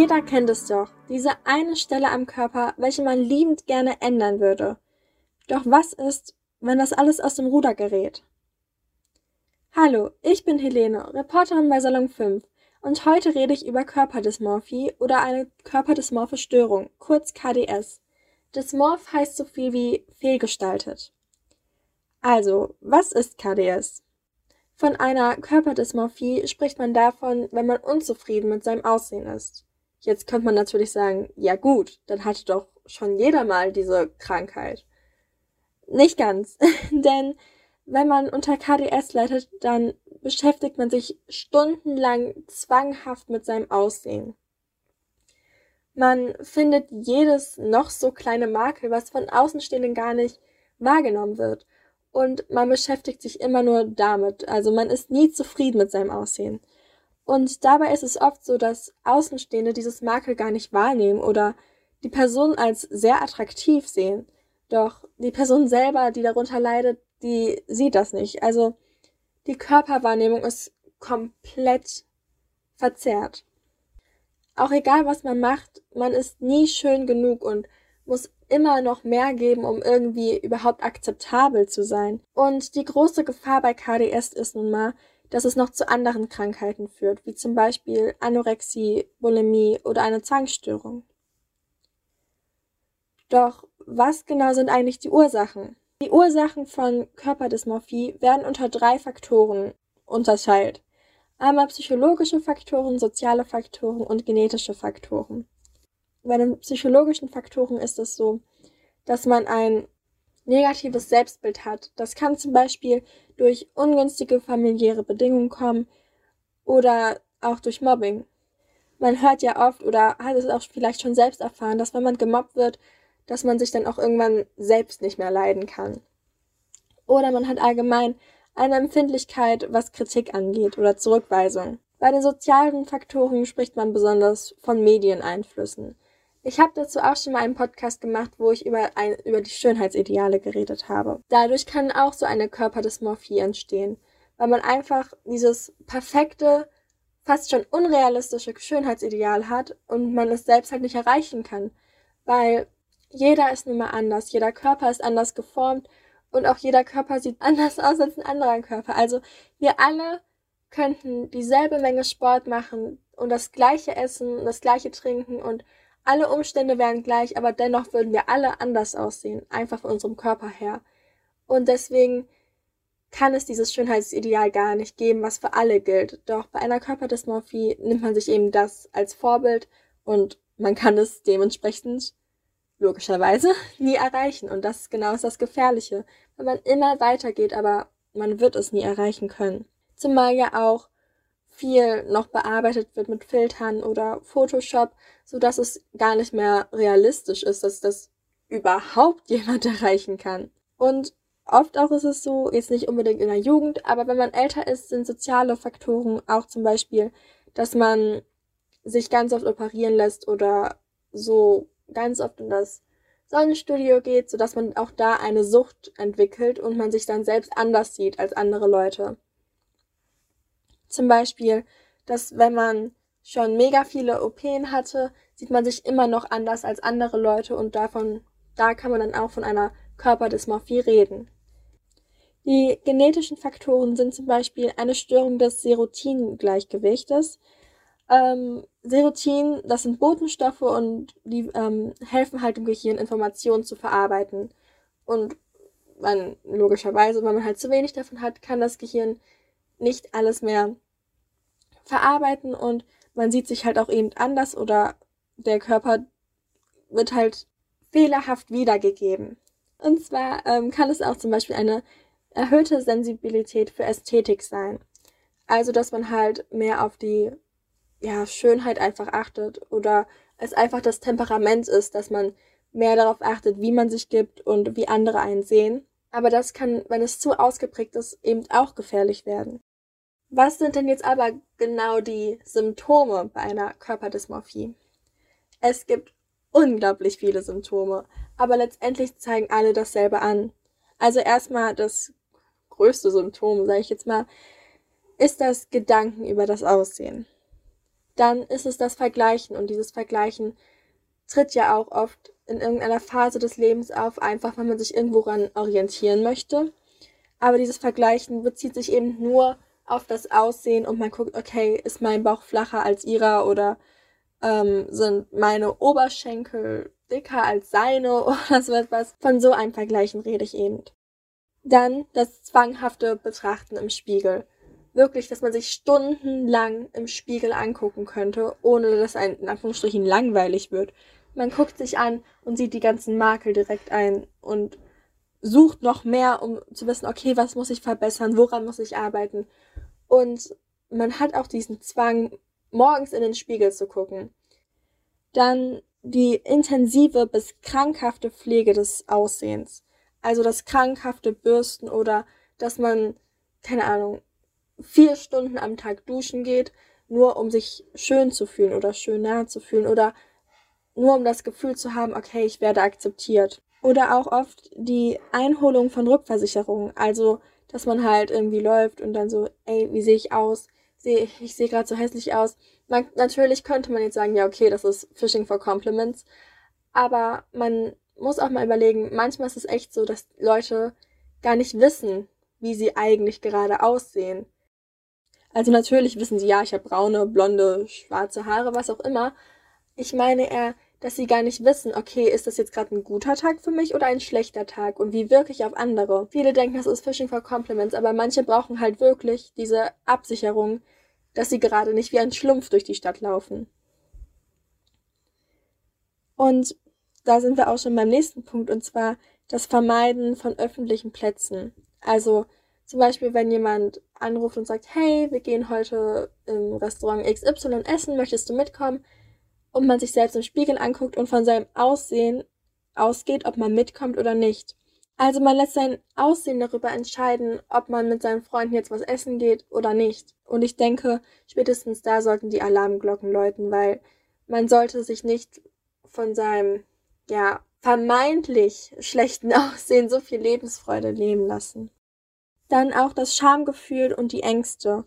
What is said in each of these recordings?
Jeder kennt es doch, diese eine Stelle am Körper, welche man liebend gerne ändern würde. Doch was ist, wenn das alles aus dem Ruder gerät? Hallo, ich bin Helene, Reporterin bei Salon 5 und heute rede ich über Körperdysmorphie oder eine körperdysmorphe Störung, kurz KDS. Dysmorph heißt so viel wie fehlgestaltet. Also, was ist KDS? Von einer Körperdysmorphie spricht man davon, wenn man unzufrieden mit seinem Aussehen ist. Jetzt könnte man natürlich sagen, ja gut, dann hatte doch schon jeder mal diese Krankheit. Nicht ganz, denn wenn man unter KDS leidet, dann beschäftigt man sich stundenlang zwanghaft mit seinem Aussehen. Man findet jedes noch so kleine Makel, was von Außenstehenden gar nicht wahrgenommen wird. Und man beschäftigt sich immer nur damit. Also man ist nie zufrieden mit seinem Aussehen. Und dabei ist es oft so, dass Außenstehende dieses Makel gar nicht wahrnehmen oder die Person als sehr attraktiv sehen. Doch die Person selber, die darunter leidet, die sieht das nicht. Also die Körperwahrnehmung ist komplett verzerrt. Auch egal, was man macht, man ist nie schön genug und muss immer noch mehr geben, um irgendwie überhaupt akzeptabel zu sein. Und die große Gefahr bei KDS ist nun mal, dass es noch zu anderen Krankheiten führt, wie zum Beispiel Anorexie, Bulimie oder eine Zwangsstörung. Doch was genau sind eigentlich die Ursachen? Die Ursachen von Körperdysmorphie werden unter drei Faktoren unterteilt. Einmal psychologische Faktoren, soziale Faktoren und genetische Faktoren. Bei den psychologischen Faktoren ist es so, dass man ein negatives Selbstbild hat. Das kann zum Beispiel durch ungünstige familiäre Bedingungen kommen oder auch durch Mobbing. Man hört ja oft oder hat es auch vielleicht schon selbst erfahren, dass wenn man gemobbt wird, dass man sich dann auch irgendwann selbst nicht mehr leiden kann. Oder man hat allgemein eine Empfindlichkeit, was Kritik angeht oder Zurückweisung. Bei den sozialen Faktoren spricht man besonders von Medieneinflüssen. Ich habe dazu auch schon mal einen Podcast gemacht, wo ich über, ein, über die Schönheitsideale geredet habe. Dadurch kann auch so eine Körperdysmorphie entstehen, weil man einfach dieses perfekte, fast schon unrealistische Schönheitsideal hat und man es selbst halt nicht erreichen kann, weil jeder ist nun mal anders, jeder Körper ist anders geformt und auch jeder Körper sieht anders aus als ein anderer Körper. Also wir alle könnten dieselbe Menge Sport machen und das gleiche essen, das gleiche trinken und alle Umstände wären gleich, aber dennoch würden wir alle anders aussehen, einfach von unserem Körper her. Und deswegen kann es dieses Schönheitsideal gar nicht geben, was für alle gilt. Doch bei einer Körperdysmorphie nimmt man sich eben das als Vorbild und man kann es dementsprechend logischerweise nie erreichen. Und das ist genau das Gefährliche, wenn man immer weitergeht, aber man wird es nie erreichen können. Zumal ja auch viel noch bearbeitet wird mit Filtern oder Photoshop, so dass es gar nicht mehr realistisch ist, dass das überhaupt jemand erreichen kann. Und oft auch ist es so, jetzt nicht unbedingt in der Jugend, aber wenn man älter ist, sind soziale Faktoren auch zum Beispiel, dass man sich ganz oft operieren lässt oder so ganz oft in das Sonnenstudio geht, sodass man auch da eine Sucht entwickelt und man sich dann selbst anders sieht als andere Leute. Zum Beispiel, dass wenn man schon mega viele OPen hatte, sieht man sich immer noch anders als andere Leute und davon, da kann man dann auch von einer Körperdysmorphie reden. Die genetischen Faktoren sind zum Beispiel eine Störung des Serotin-Gleichgewichtes. Ähm, Serotin, das sind Botenstoffe und die ähm, helfen halt dem Gehirn Informationen zu verarbeiten. Und man, logischerweise, wenn man halt zu wenig davon hat, kann das Gehirn nicht alles mehr verarbeiten und man sieht sich halt auch eben anders oder der Körper wird halt fehlerhaft wiedergegeben. Und zwar ähm, kann es auch zum Beispiel eine erhöhte Sensibilität für Ästhetik sein. Also, dass man halt mehr auf die ja, Schönheit einfach achtet oder es einfach das Temperament ist, dass man mehr darauf achtet, wie man sich gibt und wie andere einen sehen. Aber das kann, wenn es zu ausgeprägt ist, eben auch gefährlich werden. Was sind denn jetzt aber genau die Symptome bei einer Körperdysmorphie? Es gibt unglaublich viele Symptome, aber letztendlich zeigen alle dasselbe an. Also erstmal das größte Symptom, sage ich jetzt mal, ist das Gedanken über das Aussehen. dann ist es das Vergleichen und dieses Vergleichen tritt ja auch oft in irgendeiner Phase des Lebens auf, einfach weil man sich irgendwo ran orientieren möchte. Aber dieses Vergleichen bezieht sich eben nur auf das Aussehen und man guckt, okay, ist mein Bauch flacher als ihrer oder ähm, sind meine Oberschenkel dicker als seine oder so etwas. Von so einem Vergleichen rede ich eben. Dann das zwanghafte Betrachten im Spiegel. Wirklich, dass man sich stundenlang im Spiegel angucken könnte, ohne dass ein in Anführungsstrichen langweilig wird. Man guckt sich an und sieht die ganzen Makel direkt ein und sucht noch mehr, um zu wissen, okay, was muss ich verbessern, woran muss ich arbeiten. Und man hat auch diesen Zwang, morgens in den Spiegel zu gucken. Dann die intensive bis krankhafte Pflege des Aussehens. Also das krankhafte Bürsten oder dass man, keine Ahnung, vier Stunden am Tag duschen geht, nur um sich schön zu fühlen oder schön nah zu fühlen oder nur um das Gefühl zu haben, okay, ich werde akzeptiert. Oder auch oft die Einholung von Rückversicherungen, also dass man halt irgendwie läuft und dann so, ey, wie sehe ich aus? Sehe ich, ich sehe gerade so hässlich aus. Man, natürlich könnte man jetzt sagen, ja, okay, das ist Fishing for Compliments, aber man muss auch mal überlegen, manchmal ist es echt so, dass Leute gar nicht wissen, wie sie eigentlich gerade aussehen. Also natürlich wissen sie, ja, ich habe braune, blonde, schwarze Haare, was auch immer. Ich meine eher, dass sie gar nicht wissen, okay, ist das jetzt gerade ein guter Tag für mich oder ein schlechter Tag und wie wirke ich auf andere. Viele denken, das ist Fishing for Compliments, aber manche brauchen halt wirklich diese Absicherung, dass sie gerade nicht wie ein Schlumpf durch die Stadt laufen. Und da sind wir auch schon beim nächsten Punkt, und zwar das Vermeiden von öffentlichen Plätzen. Also zum Beispiel, wenn jemand anruft und sagt, hey, wir gehen heute im Restaurant XY essen, möchtest du mitkommen? Und man sich selbst im Spiegel anguckt und von seinem Aussehen ausgeht, ob man mitkommt oder nicht. Also man lässt sein Aussehen darüber entscheiden, ob man mit seinen Freunden jetzt was essen geht oder nicht. Und ich denke, spätestens da sollten die Alarmglocken läuten, weil man sollte sich nicht von seinem ja, vermeintlich schlechten Aussehen so viel Lebensfreude nehmen lassen. Dann auch das Schamgefühl und die Ängste.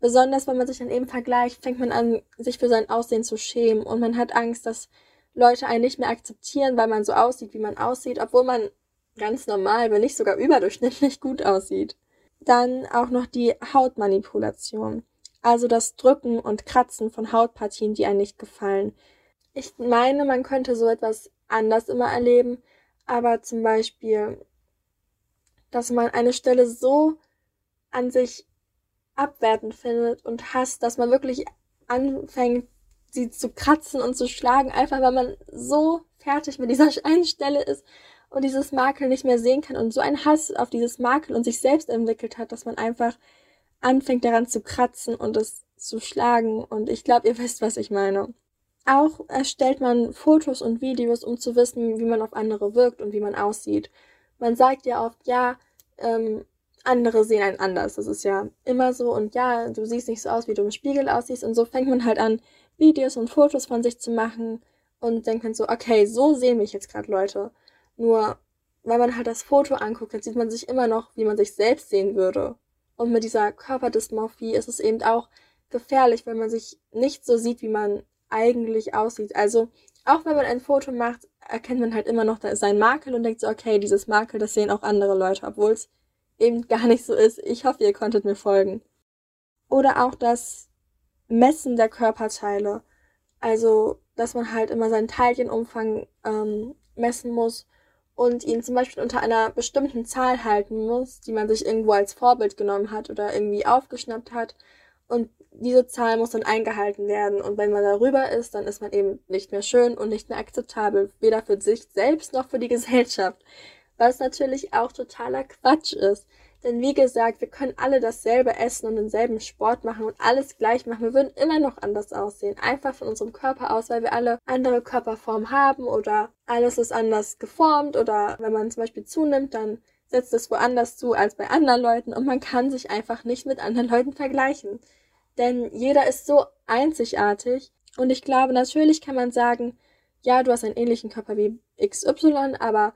Besonders wenn man sich dann eben vergleicht, fängt man an, sich für sein Aussehen zu schämen und man hat Angst, dass Leute einen nicht mehr akzeptieren, weil man so aussieht, wie man aussieht, obwohl man ganz normal, wenn nicht sogar überdurchschnittlich gut aussieht. Dann auch noch die Hautmanipulation. Also das Drücken und Kratzen von Hautpartien, die einem nicht gefallen. Ich meine, man könnte so etwas anders immer erleben, aber zum Beispiel, dass man eine Stelle so an sich abwertend findet und hasst, dass man wirklich anfängt, sie zu kratzen und zu schlagen, einfach weil man so fertig mit dieser einen Stelle ist und dieses Makel nicht mehr sehen kann und so einen Hass auf dieses Makel und sich selbst entwickelt hat, dass man einfach anfängt daran zu kratzen und es zu schlagen. Und ich glaube, ihr wisst, was ich meine. Auch erstellt man Fotos und Videos, um zu wissen, wie man auf andere wirkt und wie man aussieht. Man sagt ja oft, ja, ähm, andere sehen einen anders. Das ist ja immer so. Und ja, du siehst nicht so aus, wie du im Spiegel aussiehst. Und so fängt man halt an, Videos und Fotos von sich zu machen und denkt dann so, okay, so sehen mich jetzt gerade Leute. Nur, wenn man halt das Foto anguckt, dann sieht man sich immer noch, wie man sich selbst sehen würde. Und mit dieser Körperdysmorphie ist es eben auch gefährlich, wenn man sich nicht so sieht, wie man eigentlich aussieht. Also auch wenn man ein Foto macht, erkennt man halt immer noch seinen Makel und denkt so, okay, dieses Makel, das sehen auch andere Leute, obwohl es eben gar nicht so ist. Ich hoffe, ihr konntet mir folgen. Oder auch das Messen der Körperteile. Also, dass man halt immer seinen Teilchenumfang ähm, messen muss und ihn zum Beispiel unter einer bestimmten Zahl halten muss, die man sich irgendwo als Vorbild genommen hat oder irgendwie aufgeschnappt hat. Und diese Zahl muss dann eingehalten werden. Und wenn man darüber ist, dann ist man eben nicht mehr schön und nicht mehr akzeptabel, weder für sich selbst noch für die Gesellschaft. Was natürlich auch totaler Quatsch ist. Denn wie gesagt, wir können alle dasselbe essen und denselben Sport machen und alles gleich machen. Wir würden immer noch anders aussehen. Einfach von unserem Körper aus, weil wir alle andere Körperformen haben oder alles ist anders geformt oder wenn man zum Beispiel zunimmt, dann setzt es woanders zu als bei anderen Leuten und man kann sich einfach nicht mit anderen Leuten vergleichen. Denn jeder ist so einzigartig und ich glaube, natürlich kann man sagen, ja, du hast einen ähnlichen Körper wie XY, aber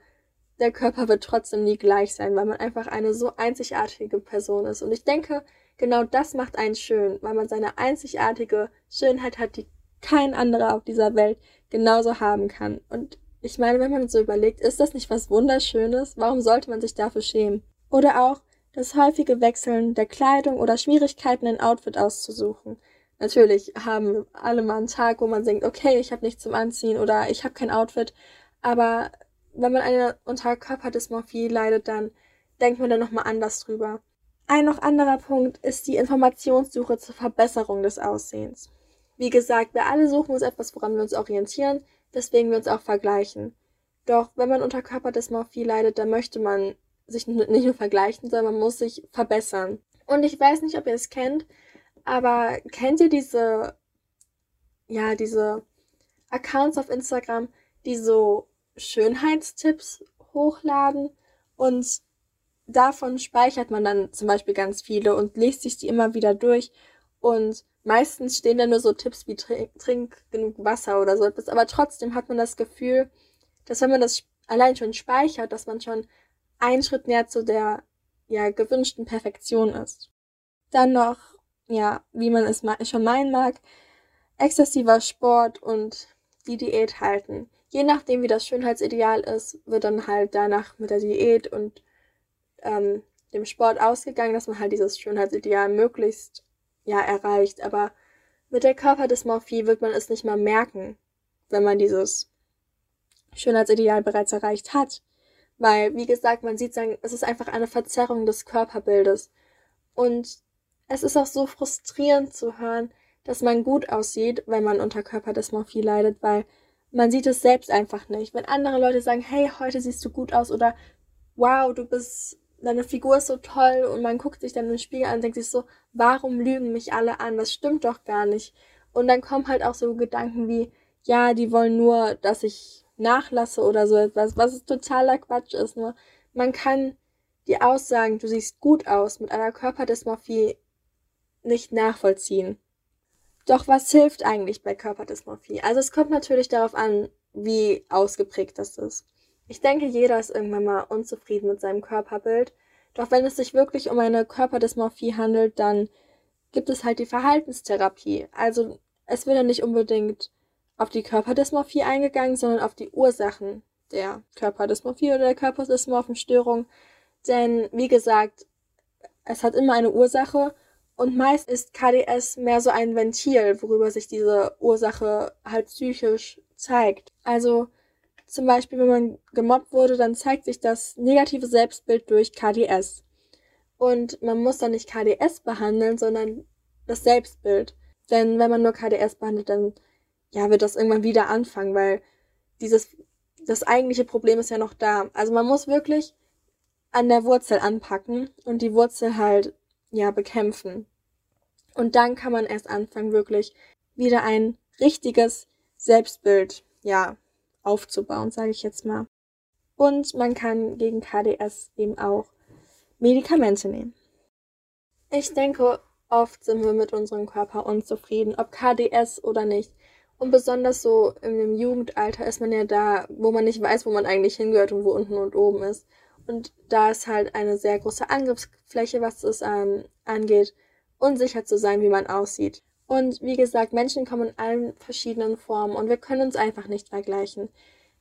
der Körper wird trotzdem nie gleich sein, weil man einfach eine so einzigartige Person ist. Und ich denke, genau das macht einen schön, weil man seine einzigartige Schönheit hat, die kein anderer auf dieser Welt genauso haben kann. Und ich meine, wenn man so überlegt, ist das nicht was Wunderschönes? Warum sollte man sich dafür schämen? Oder auch das häufige Wechseln der Kleidung oder Schwierigkeiten, ein Outfit auszusuchen. Natürlich haben alle mal einen Tag, wo man denkt, okay, ich habe nichts zum Anziehen oder ich habe kein Outfit. Aber wenn man eine Unterkörperdysmorphie leidet, dann denkt man dann nochmal anders drüber. Ein noch anderer Punkt ist die Informationssuche zur Verbesserung des Aussehens. Wie gesagt, wir alle suchen uns etwas, woran wir uns orientieren, weswegen wir uns auch vergleichen. Doch wenn man unter Körperdysmorphie leidet, dann möchte man sich nicht nur vergleichen, sondern man muss sich verbessern. Und ich weiß nicht, ob ihr es kennt, aber kennt ihr diese, ja, diese Accounts auf Instagram, die so Schönheitstipps hochladen und davon speichert man dann zum Beispiel ganz viele und liest sich die immer wieder durch und meistens stehen da nur so Tipps wie trink, trink genug Wasser oder so etwas, aber trotzdem hat man das Gefühl, dass wenn man das allein schon speichert, dass man schon einen Schritt näher zu der ja gewünschten Perfektion ist. Dann noch, ja, wie man es schon meinen mag, exzessiver Sport und die Diät halten. Je nachdem, wie das Schönheitsideal ist, wird dann halt danach mit der Diät und ähm, dem Sport ausgegangen, dass man halt dieses Schönheitsideal möglichst ja erreicht. Aber mit der Körperdysmorphie wird man es nicht mal merken, wenn man dieses Schönheitsideal bereits erreicht hat. Weil, wie gesagt, man sieht, es ist einfach eine Verzerrung des Körperbildes. Und es ist auch so frustrierend zu hören, dass man gut aussieht, wenn man unter Körperdysmorphie leidet, weil man sieht es selbst einfach nicht. Wenn andere Leute sagen, hey, heute siehst du gut aus oder wow, du bist deine Figur ist so toll und man guckt sich dann im Spiegel an und denkt sich so, warum lügen mich alle an? Das stimmt doch gar nicht. Und dann kommen halt auch so Gedanken wie, ja, die wollen nur, dass ich nachlasse oder so etwas, was totaler Quatsch ist. Nur man kann die Aussagen, du siehst gut aus, mit einer Körperdysmorphie nicht nachvollziehen. Doch was hilft eigentlich bei Körperdysmorphie? Also es kommt natürlich darauf an, wie ausgeprägt das ist. Ich denke, jeder ist irgendwann mal unzufrieden mit seinem Körperbild. Doch wenn es sich wirklich um eine Körperdysmorphie handelt, dann gibt es halt die Verhaltenstherapie. Also es wird ja nicht unbedingt auf die Körperdysmorphie eingegangen, sondern auf die Ursachen der Körperdysmorphie oder der Körperdysmorphenstörung. Denn wie gesagt, es hat immer eine Ursache und meist ist KDS mehr so ein Ventil, worüber sich diese Ursache halt psychisch zeigt. Also zum Beispiel, wenn man gemobbt wurde, dann zeigt sich das negative Selbstbild durch KDS. Und man muss dann nicht KDS behandeln, sondern das Selbstbild. Denn wenn man nur KDS behandelt, dann ja, wird das irgendwann wieder anfangen, weil dieses, das eigentliche Problem ist ja noch da. Also man muss wirklich an der Wurzel anpacken und die Wurzel halt, ja, bekämpfen. Und dann kann man erst anfangen, wirklich wieder ein richtiges Selbstbild, ja, aufzubauen, sage ich jetzt mal. Und man kann gegen KDS eben auch Medikamente nehmen. Ich denke, oft sind wir mit unserem Körper unzufrieden, ob KDS oder nicht. Und besonders so im Jugendalter ist man ja da, wo man nicht weiß, wo man eigentlich hingehört und wo unten und oben ist. Und da ist halt eine sehr große Angriffsfläche, was es ähm, angeht, unsicher zu sein, wie man aussieht. Und wie gesagt, Menschen kommen in allen verschiedenen Formen und wir können uns einfach nicht vergleichen.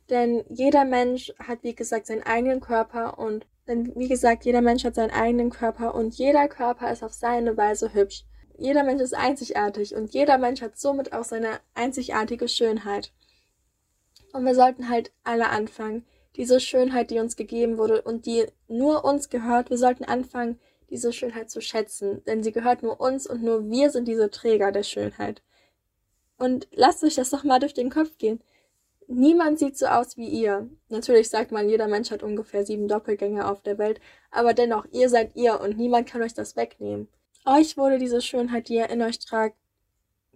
Denn jeder Mensch hat, wie gesagt, seinen eigenen Körper und denn wie gesagt, jeder Mensch hat seinen eigenen Körper und jeder Körper ist auf seine Weise hübsch. Jeder Mensch ist einzigartig und jeder Mensch hat somit auch seine einzigartige Schönheit. Und wir sollten halt alle anfangen, diese Schönheit, die uns gegeben wurde und die nur uns gehört, wir sollten anfangen, diese Schönheit zu schätzen, denn sie gehört nur uns und nur wir sind diese Träger der Schönheit. Und lasst euch das doch mal durch den Kopf gehen. Niemand sieht so aus wie ihr. Natürlich sagt man, jeder Mensch hat ungefähr sieben Doppelgänger auf der Welt, aber dennoch, ihr seid ihr und niemand kann euch das wegnehmen. Euch wurde diese Schönheit, die ihr in euch tragt,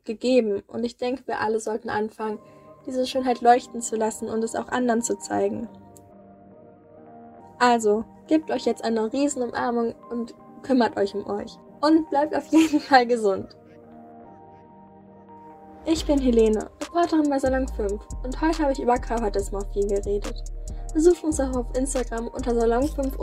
gegeben und ich denke, wir alle sollten anfangen, diese Schönheit leuchten zu lassen und es auch anderen zu zeigen. Also, gebt euch jetzt eine Riesenumarmung und kümmert euch um euch. Und bleibt auf jeden Fall gesund. Ich bin Helene, Reporterin bei Salon 5 und heute habe ich über Körperdysmorphie geredet. Besucht uns auch auf Instagram unter Salon 5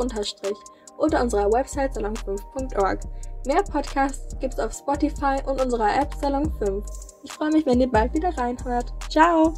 oder unserer Website salon5.org. Mehr Podcasts gibt's auf Spotify und unserer App Salon 5. Ich freue mich, wenn ihr bald wieder reinhört. Ciao!